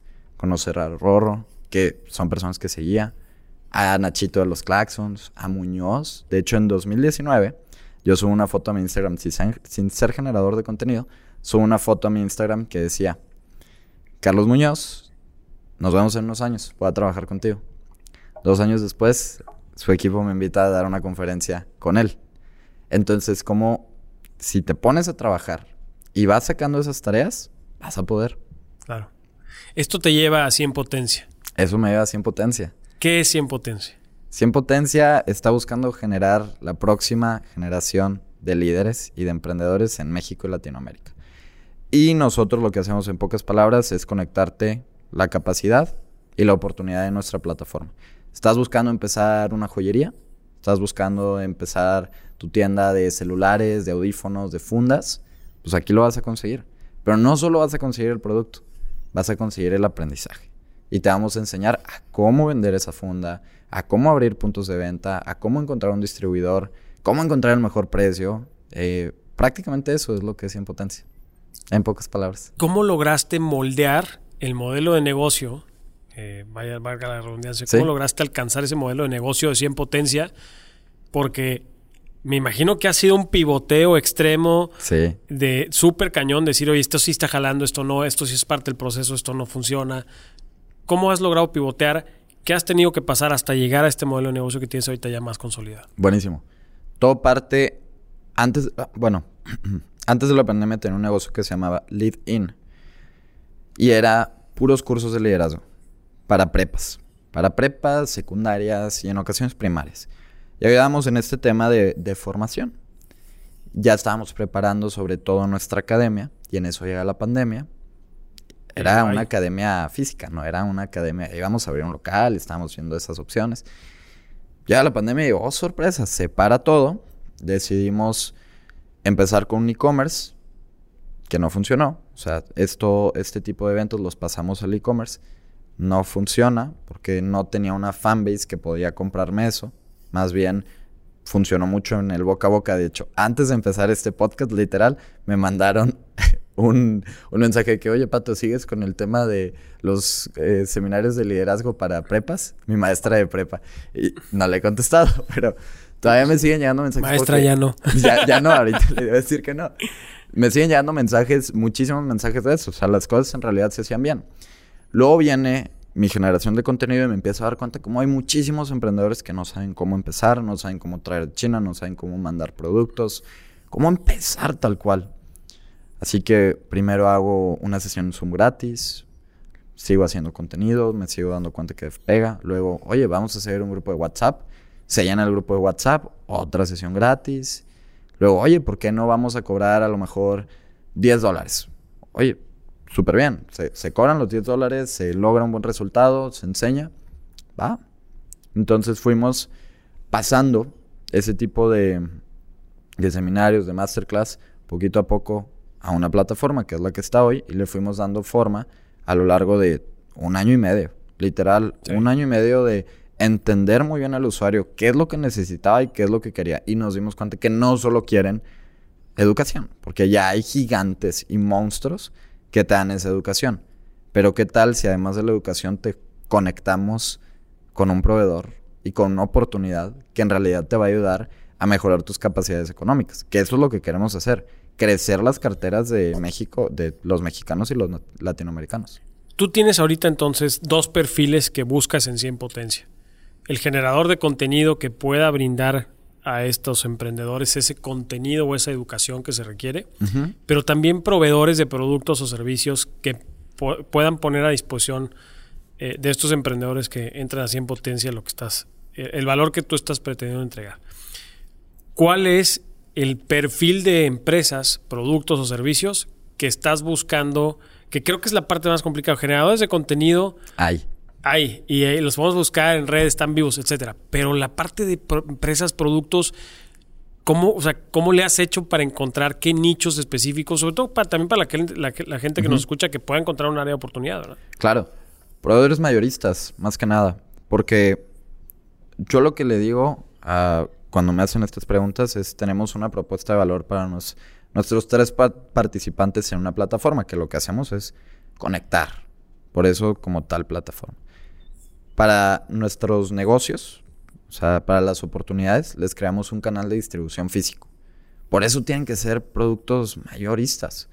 conocer a Rorro, que son personas que seguía, a Nachito de los Claxons, a Muñoz. De hecho, en 2019, yo subo una foto a mi Instagram, sin ser, sin ser generador de contenido, subo una foto a mi Instagram que decía, Carlos Muñoz, nos vemos en unos años, voy a trabajar contigo. Dos años después, su equipo me invita a dar una conferencia con él. Entonces, como si te pones a trabajar y vas sacando esas tareas, vas a poder. Claro. Esto te lleva a 100 potencia. Eso me lleva a 100 potencia. ¿Qué es 100 potencia? 100 potencia está buscando generar la próxima generación de líderes y de emprendedores en México y Latinoamérica. Y nosotros lo que hacemos en pocas palabras es conectarte la capacidad y la oportunidad de nuestra plataforma. ¿Estás buscando empezar una joyería? ¿Estás buscando empezar tu tienda de celulares, de audífonos, de fundas? Pues aquí lo vas a conseguir. Pero no solo vas a conseguir el producto, vas a conseguir el aprendizaje. Y te vamos a enseñar a cómo vender esa funda, a cómo abrir puntos de venta, a cómo encontrar un distribuidor, cómo encontrar el mejor precio. Eh, prácticamente eso es lo que es en potencia. En pocas palabras. ¿Cómo lograste moldear el modelo de negocio eh, vaya, valga la redundancia, ¿cómo lograste alcanzar ese modelo de negocio de 100 potencia? Porque me imagino que ha sido un pivoteo extremo de súper cañón, decir, oye, esto sí está jalando, esto no, esto sí es parte del proceso, esto no funciona. ¿Cómo has logrado pivotear? ¿Qué has tenido que pasar hasta llegar a este modelo de negocio que tienes ahorita ya más consolidado? Buenísimo. Todo parte antes, ah, bueno, (clears throat) antes de la pandemia tenía un negocio que se llamaba Lead In. Y era puros cursos de liderazgo para prepas. Para prepas, secundarias y en ocasiones primarias. Y ayudábamos en este tema de, formación. Ya estábamos preparando sobre todo nuestra academia y en eso llega la pandemia. Era una academia física, no era una academia. Íbamos a abrir un local, estábamos viendo esas opciones. Ya la pandemia llegó, oh, sorpresa, se para todo. Decidimos empezar con un e-commerce que no funcionó. O sea, esto, este tipo de eventos los pasamos al e-commerce. No funciona porque no tenía una fanbase que podía comprarme eso. Más bien funcionó mucho en el boca a boca. De hecho, antes de empezar este podcast, literal, me mandaron (laughs) un, mensaje de que, oye, Pato, ¿sigues con el tema de los eh, seminarios de liderazgo para prepas? Mi maestra de prepa. Y no le he contestado, (laughs) pero todavía me siguen llegando mensajes. Maestra, ya no. (laughs) Ya, ya no, ahorita le debo decir que no. Me siguen llegando mensajes, muchísimos mensajes de eso. O sea, las cosas en realidad se hacían bien. Luego viene mi generación de contenido me empiezo a dar cuenta como hay muchísimos emprendedores que no saben cómo empezar, no saben cómo traer China, no saben cómo mandar productos, cómo empezar tal cual. Así que primero hago una sesión Zoom gratis, sigo haciendo contenido, me sigo dando cuenta que pega. Luego, oye, vamos a hacer un grupo de WhatsApp. Se llena el grupo de WhatsApp, otra sesión gratis. Luego, oye, ¿por qué no vamos a cobrar a lo mejor 10 dólares? Oye, súper bien. Se, cobran los 10 dólares, se logra un buen resultado, se enseña. Va. Entonces fuimos pasando ese tipo de, de seminarios, de masterclass, poquito a poco a una plataforma que es la que está hoy y le fuimos dando forma a lo largo de un año y medio. Literal, un año y medio de entender muy bien al usuario qué es lo que necesitaba y qué es lo que quería. Y nos dimos cuenta que no solo quieren educación, porque ya hay gigantes y monstruos que te dan esa educación. Pero qué tal si además de la educación te conectamos con un proveedor y con una oportunidad que en realidad te va a ayudar a mejorar tus capacidades económicas, que eso es lo que queremos hacer, crecer las carteras de México, de los mexicanos y los latinoamericanos. Tú tienes ahorita entonces dos perfiles que buscas en 100 potencia. El generador de contenido que pueda brindar a estos emprendedores ese contenido o esa educación que se requiere, pero también proveedores de productos o servicios que puedan poner a disposición eh, de estos emprendedores que entran así en potencia lo que estás, eh, el valor que tú estás pretendiendo entregar. ¿Cuál es el perfil de empresas, productos o servicios que estás buscando? Que creo que es la parte más complicada. Generadores de contenido. Hay. Hay, y los podemos buscar en redes, están vivos, etcétera. Pero la parte de empresas, productos, ¿cómo, o sea, ¿cómo le has hecho para encontrar qué nichos específicos, sobre todo para, también para la, la, gente que nos escucha, que pueda encontrar un área de oportunidad, ¿verdad? Claro. Proveedores mayoristas, más que nada. Porque yo lo que le digo a, cuando me hacen estas preguntas es, tenemos una propuesta de valor para nuestros tres participantes en una plataforma, que lo que hacemos es conectar. Por eso como tal plataforma para nuestros negocios, o sea, para las oportunidades, les creamos un canal de distribución físico. Por eso tienen que ser productos mayoristas.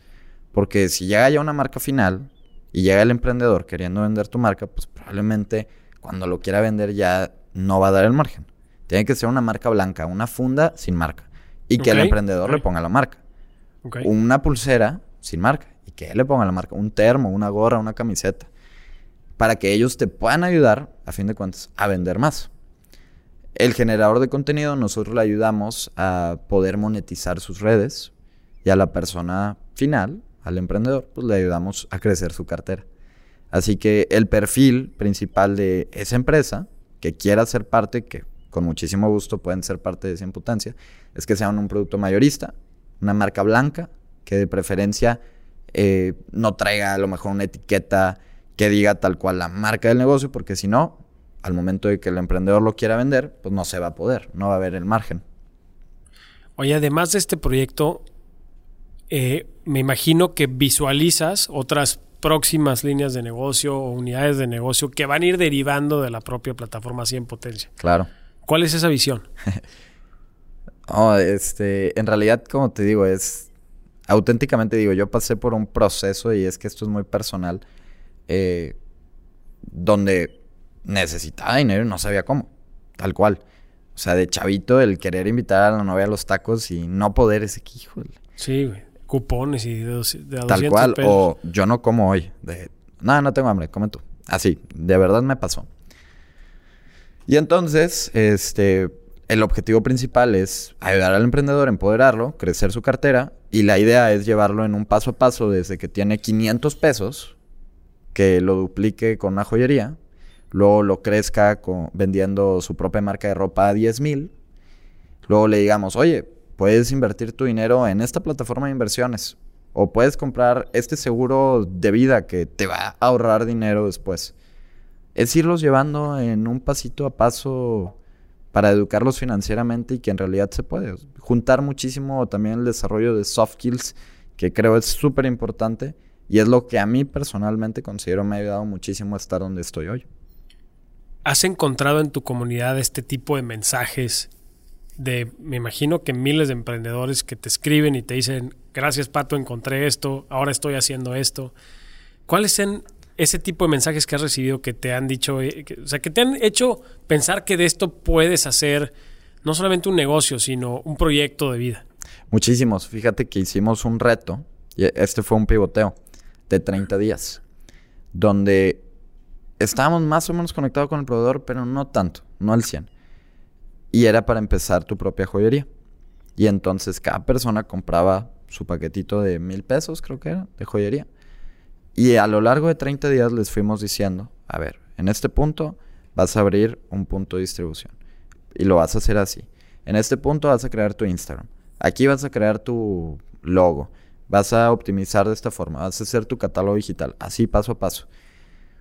Porque si llega ya una marca final y llega el emprendedor queriendo vender tu marca, pues probablemente cuando lo quiera vender ya no va a dar el margen. Tiene que ser una marca blanca, una funda sin marca. Y que el emprendedor le ponga la marca. Una pulsera sin marca. Y que él le ponga la marca. Un termo, una gorra, una camiseta para que ellos te puedan ayudar, a fin de cuentas, a vender más. El generador de contenido, nosotros le ayudamos a poder monetizar sus redes y a la persona final, al emprendedor, pues le ayudamos a crecer su cartera. Así que el perfil principal de esa empresa que quiera ser parte, que con muchísimo gusto pueden ser parte de esa impotencia, es que sean un producto mayorista, una marca blanca, que de preferencia eh, no traiga a lo mejor una etiqueta que diga tal cual la marca del negocio, porque si no, al momento de que el emprendedor lo quiera vender, pues no se va a poder, no va a haber el margen. Oye, además de este proyecto, eh, me imagino que visualizas otras próximas líneas de negocio o unidades de negocio que van a ir derivando de la propia plataforma así en potencia. Claro. ¿Cuál es esa visión? (laughs) este, en realidad, como te digo, es auténticamente digo, yo pasé por un proceso y es que esto es muy personal, eh, donde necesitaba dinero y no sabía cómo, tal cual. O sea, de chavito, el querer invitar a la novia a los tacos y no poder, ese que, híjole. Sí, güey. Cupones y de, de Tal cual. O yo no como hoy. De, no, no tengo hambre, come tú. Así, de verdad me pasó. Y entonces, este, el objetivo principal es ayudar al emprendedor a empoderarlo, crecer su cartera y la idea es llevarlo en un paso a paso desde que tiene 500 pesos, que lo duplique con una joyería, luego lo crezca con, vendiendo su propia marca de ropa a 10 mil, luego le digamos, oye, puedes invertir tu dinero en esta plataforma de inversiones o puedes comprar este seguro de vida que te va a ahorrar dinero después. Es irlos llevando en un pasito a paso para educarlos financieramente y que en realidad se puede. Juntar muchísimo también el desarrollo de soft skills, que creo es súper importante y es lo que a mí personalmente considero me ha ayudado muchísimo a estar donde estoy hoy. ¿Has encontrado en tu comunidad este tipo de mensajes de, me imagino que miles de emprendedores que te escriben y te dicen, gracias Pato, encontré esto, ahora estoy haciendo esto? ¿Cuáles son ese tipo de mensajes que has recibido que te han dicho, eh, o sea, que te han hecho pensar que de esto puedes hacer no solamente un negocio, sino un proyecto de vida? Muchísimos. Fíjate que hicimos un reto, y este fue un pivoteo de 30 días, donde estábamos más o menos conectados con el proveedor, pero no tanto, no al 100. Y era para empezar tu propia joyería. Y entonces cada persona compraba su paquetito de mil pesos, creo que era, de joyería. Y a lo largo de 30 días les fuimos diciendo, a ver, en este punto vas a abrir un punto de distribución. Y lo vas a hacer así. En este punto vas a crear tu Instagram. Aquí vas a crear tu logo. Vas a optimizar de esta forma. Vas a hacer tu catálogo digital. Así paso a paso.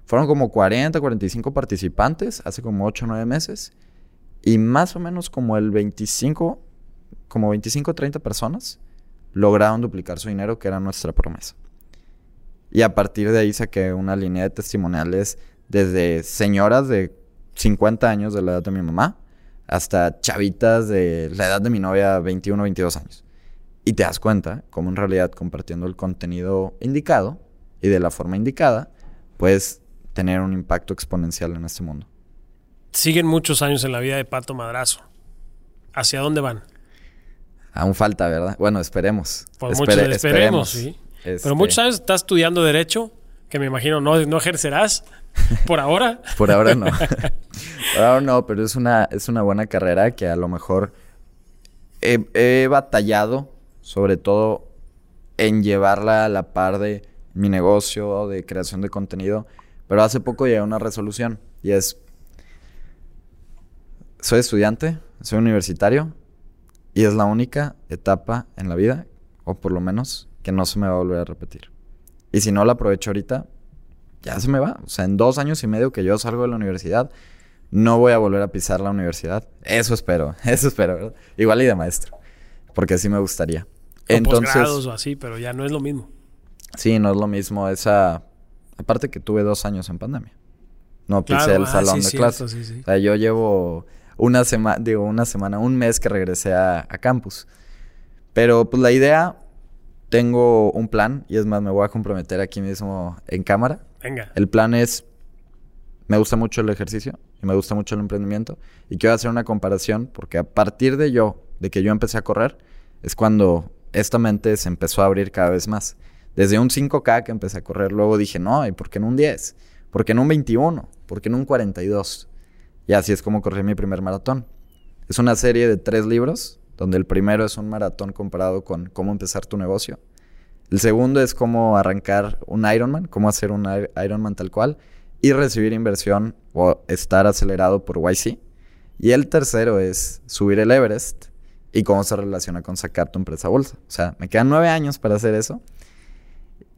Fueron como 40, 45 participantes hace como 8 o 9 meses. Y más o menos como el 25, como 25 o 30 personas lograron duplicar su dinero, que era nuestra promesa. Y a partir de ahí saqué una línea de testimoniales desde señoras de 50 años de la edad de mi mamá hasta chavitas de la edad de mi novia, 21 22 años. Y te das cuenta como en realidad compartiendo el contenido indicado y de la forma indicada, puedes tener un impacto exponencial en este mundo. Siguen muchos años en la vida de Pato Madrazo. ¿Hacia dónde van? Aún falta, ¿verdad? Bueno, esperemos. Pues esperemos, sí. Pero este muchos años estás estudiando Derecho, que me imagino no, no ejercerás (laughs) por ahora. por ahora no. (laughs) por ahora no, pero es una, es una buena carrera que a lo mejor he, batallado, sobre todo en llevarla a la par de mi negocio de creación de contenido. Pero hace poco llegué a una resolución y es, soy estudiante, soy universitario y es la única etapa en la vida, o por lo menos que no se me va a volver a repetir. Y si no la aprovecho ahorita, ya se me va. O sea, en dos años y medio que yo salgo de la universidad, no voy a volver a pisar la universidad. Eso espero, (laughs) eso espero, ¿verdad? Igual y de maestro, porque así me gustaría. Entonces, o así, pero ya no es lo mismo. Sí, no es lo mismo esa... Aparte que tuve dos años en pandemia. No pisé el ah, salón de clase. o sea, yo llevo una semana, digo, una semana, un mes que regresé a, a campus. Pero pues la idea tengo un plan y es más, me voy a comprometer aquí mismo en cámara. Venga. El plan es, me gusta mucho el ejercicio y me gusta mucho el emprendimiento y quiero hacer una comparación porque a partir de yo, de que yo empecé a correr, es cuando esta mente se empezó a abrir cada vez más. Desde un 5K que empecé a correr, luego dije, no, ¿y por qué en un 10? ¿Por qué en un 21? ¿Por qué en un 42? Y así es como corrí mi primer maratón. Es una serie de tres libros donde el primero es un maratón comparado con cómo empezar tu negocio. El segundo es cómo arrancar un Ironman, cómo hacer un Ironman tal cual y recibir inversión o estar acelerado por YC. Y el tercero es subir el Everest y cómo se relaciona con sacar tu empresa a bolsa. O sea, me quedan nueve años para hacer eso.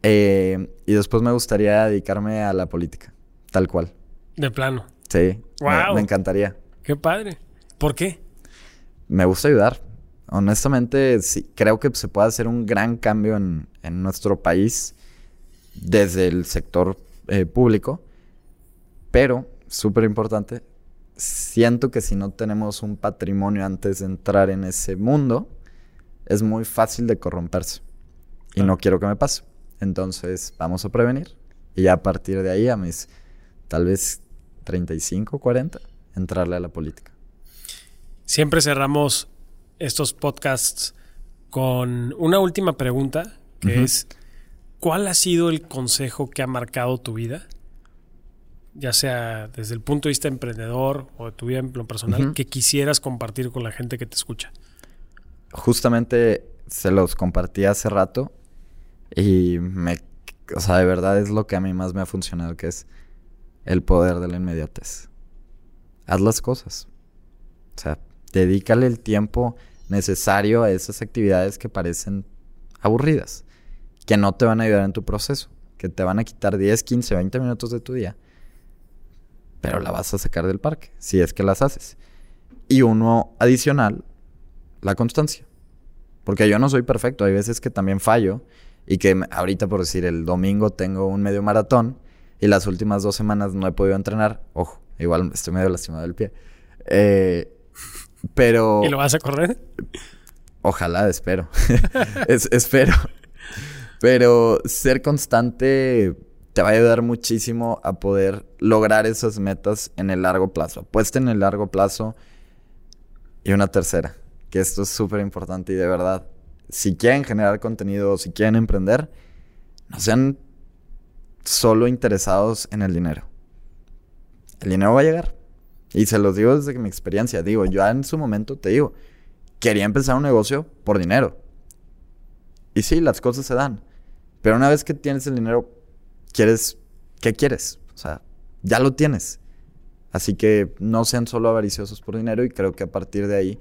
Eh, y después me gustaría dedicarme a la política, tal cual. De plano. Sí. Wow. me encantaría. Qué padre. ¿Por qué? Me gusta ayudar honestamente, sí, creo que se puede hacer un gran cambio en, nuestro país desde el sector eh, público, pero, súper importante, siento que si no tenemos un patrimonio antes de entrar en ese mundo, es muy fácil de corromperse. Y no quiero que me pase. Entonces, vamos a prevenir. Y a partir de ahí, a mis tal vez 35, 40, entrarle a la política. Siempre cerramos estos podcasts con una última pregunta, que es, ¿cuál ha sido el consejo que ha marcado tu vida? Ya sea desde el punto de vista emprendedor o de tu vida en lo personal, que quisieras compartir con la gente que te escucha. Justamente se los compartí hace rato y me, o sea, de verdad es lo que a mí más me ha funcionado, que es el poder de la inmediatez. Haz las cosas. O sea, dedícale el tiempo necesario a esas actividades que parecen aburridas, que no te van a ayudar en tu proceso, que te van a quitar 10, 15, 20 minutos de tu día, pero la vas a sacar del parque, si es que las haces. Y uno adicional, la constancia. Porque yo no soy perfecto, hay veces que también fallo y que ahorita por decir el domingo tengo un medio maratón y las últimas dos semanas no he podido entrenar. Ojo, igual estoy medio lastimado del pie. Eh, pero... ¿Y lo vas a correr? Ojalá, espero. (laughs) espero. Pero ser constante te va a ayudar muchísimo a poder lograr esas metas en el largo plazo. Apuesta en el largo plazo. Y una tercera, que esto es súper importante y de verdad, si quieren generar contenido o si quieren emprender, no sean solo interesados en el dinero. El dinero va a llegar. Y se los digo desde mi experiencia. Digo, yo en su momento te digo, quería empezar un negocio por dinero. Y sí, las cosas se dan. Pero una vez que tienes el dinero, quieres, ¿qué quieres? O sea, ya lo tienes. Así que no sean solo avariciosos por dinero y creo que a partir de ahí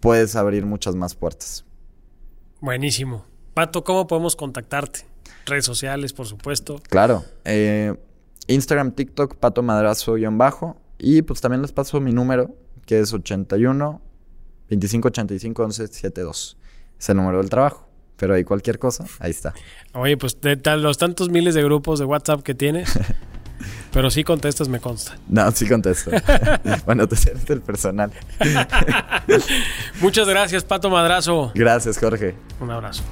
puedes abrir muchas más puertas. Buenísimo. Pato, ¿cómo podemos contactarte? Redes sociales, por supuesto. Claro. Eh, Instagram, TikTok, Pato Madrazo-bajo. Y pues también les paso mi número, que es 81 25 85 11 72. Es el número del trabajo. Pero ahí cualquier cosa, ahí está. Oye, pues de los tantos miles de grupos de WhatsApp que tienes, (laughs) pero sí contestas, me consta. No, sí contesto. (laughs) (laughs) bueno, te eres el personal. Muchas gracias, Pato Madrazo. Gracias, Jorge. Un abrazo.